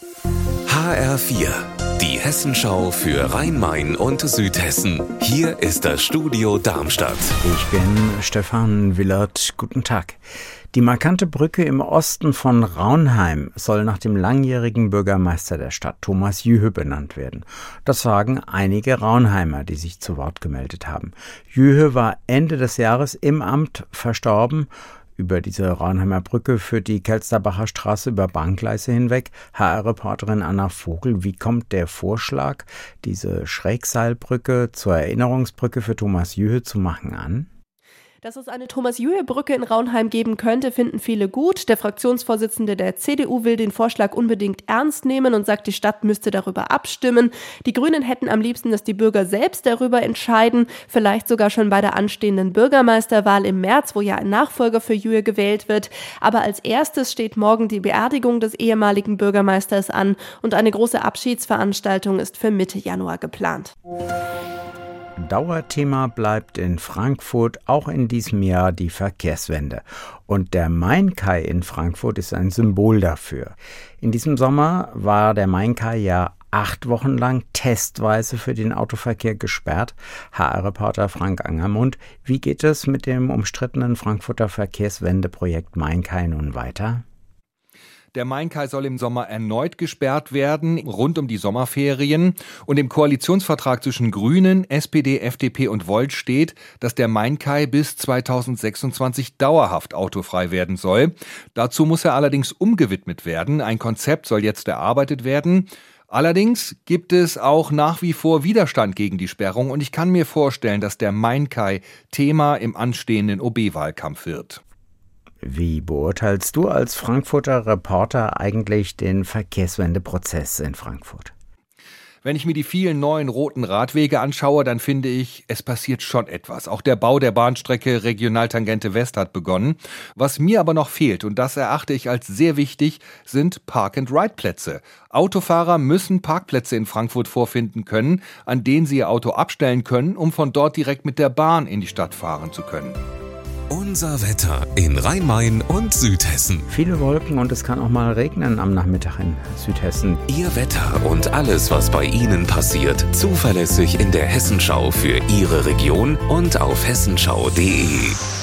HR4, die Hessenschau für Rhein-Main und Südhessen. Hier ist das Studio Darmstadt. Ich bin Stefan Willert. Guten Tag. Die markante Brücke im Osten von Raunheim soll nach dem langjährigen Bürgermeister der Stadt Thomas Jühe benannt werden. Das sagen einige Raunheimer, die sich zu Wort gemeldet haben. Jühe war Ende des Jahres im Amt verstorben über diese Raunheimer Brücke führt die Kelsterbacher Straße über Bahngleise hinweg. HR-Reporterin Anna Vogel, wie kommt der Vorschlag, diese Schrägseilbrücke zur Erinnerungsbrücke für Thomas Jühe zu machen an? Dass es eine Thomas-Jühe-Brücke in Raunheim geben könnte, finden viele gut. Der Fraktionsvorsitzende der CDU will den Vorschlag unbedingt ernst nehmen und sagt, die Stadt müsste darüber abstimmen. Die Grünen hätten am liebsten, dass die Bürger selbst darüber entscheiden, vielleicht sogar schon bei der anstehenden Bürgermeisterwahl im März, wo ja ein Nachfolger für Jühe gewählt wird. Aber als erstes steht morgen die Beerdigung des ehemaligen Bürgermeisters an und eine große Abschiedsveranstaltung ist für Mitte Januar geplant. Dauerthema bleibt in Frankfurt auch in diesem Jahr die Verkehrswende. Und der Main-Kai in Frankfurt ist ein Symbol dafür. In diesem Sommer war der Main-Kai ja acht Wochen lang testweise für den Autoverkehr gesperrt. HR-Reporter Frank Angermund, wie geht es mit dem umstrittenen Frankfurter Verkehrswendeprojekt Main-Kai nun weiter? Der Mainkai soll im Sommer erneut gesperrt werden, rund um die Sommerferien. Und im Koalitionsvertrag zwischen Grünen, SPD, FDP und Volt steht, dass der Mainkai bis 2026 dauerhaft autofrei werden soll. Dazu muss er allerdings umgewidmet werden. Ein Konzept soll jetzt erarbeitet werden. Allerdings gibt es auch nach wie vor Widerstand gegen die Sperrung und ich kann mir vorstellen, dass der Mainkai Thema im anstehenden OB-Wahlkampf wird. Wie beurteilst du als Frankfurter Reporter eigentlich den Verkehrswendeprozess in Frankfurt? Wenn ich mir die vielen neuen roten Radwege anschaue, dann finde ich, es passiert schon etwas. Auch der Bau der Bahnstrecke Regionaltangente West hat begonnen. Was mir aber noch fehlt, und das erachte ich als sehr wichtig, sind Park-and-Ride-Plätze. Autofahrer müssen Parkplätze in Frankfurt vorfinden können, an denen sie ihr Auto abstellen können, um von dort direkt mit der Bahn in die Stadt fahren zu können. Unser Wetter in Rhein-Main und Südhessen. Viele Wolken und es kann auch mal regnen am Nachmittag in Südhessen. Ihr Wetter und alles, was bei Ihnen passiert, zuverlässig in der Hessenschau für Ihre Region und auf hessenschau.de.